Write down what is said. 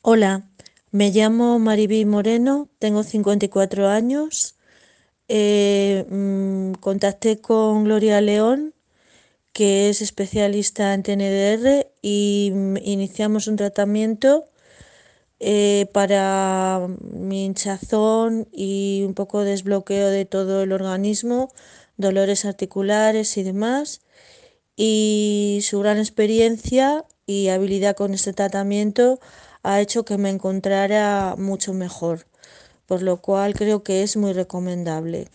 Hola, me llamo Maribí Moreno, tengo 54 años. Eh, mm, contacté con Gloria León, que es especialista en TNDR, y mm, iniciamos un tratamiento eh, para mi hinchazón y un poco desbloqueo de todo el organismo, dolores articulares y demás. Y su gran experiencia y habilidad con este tratamiento ha hecho que me encontrara mucho mejor, por lo cual creo que es muy recomendable.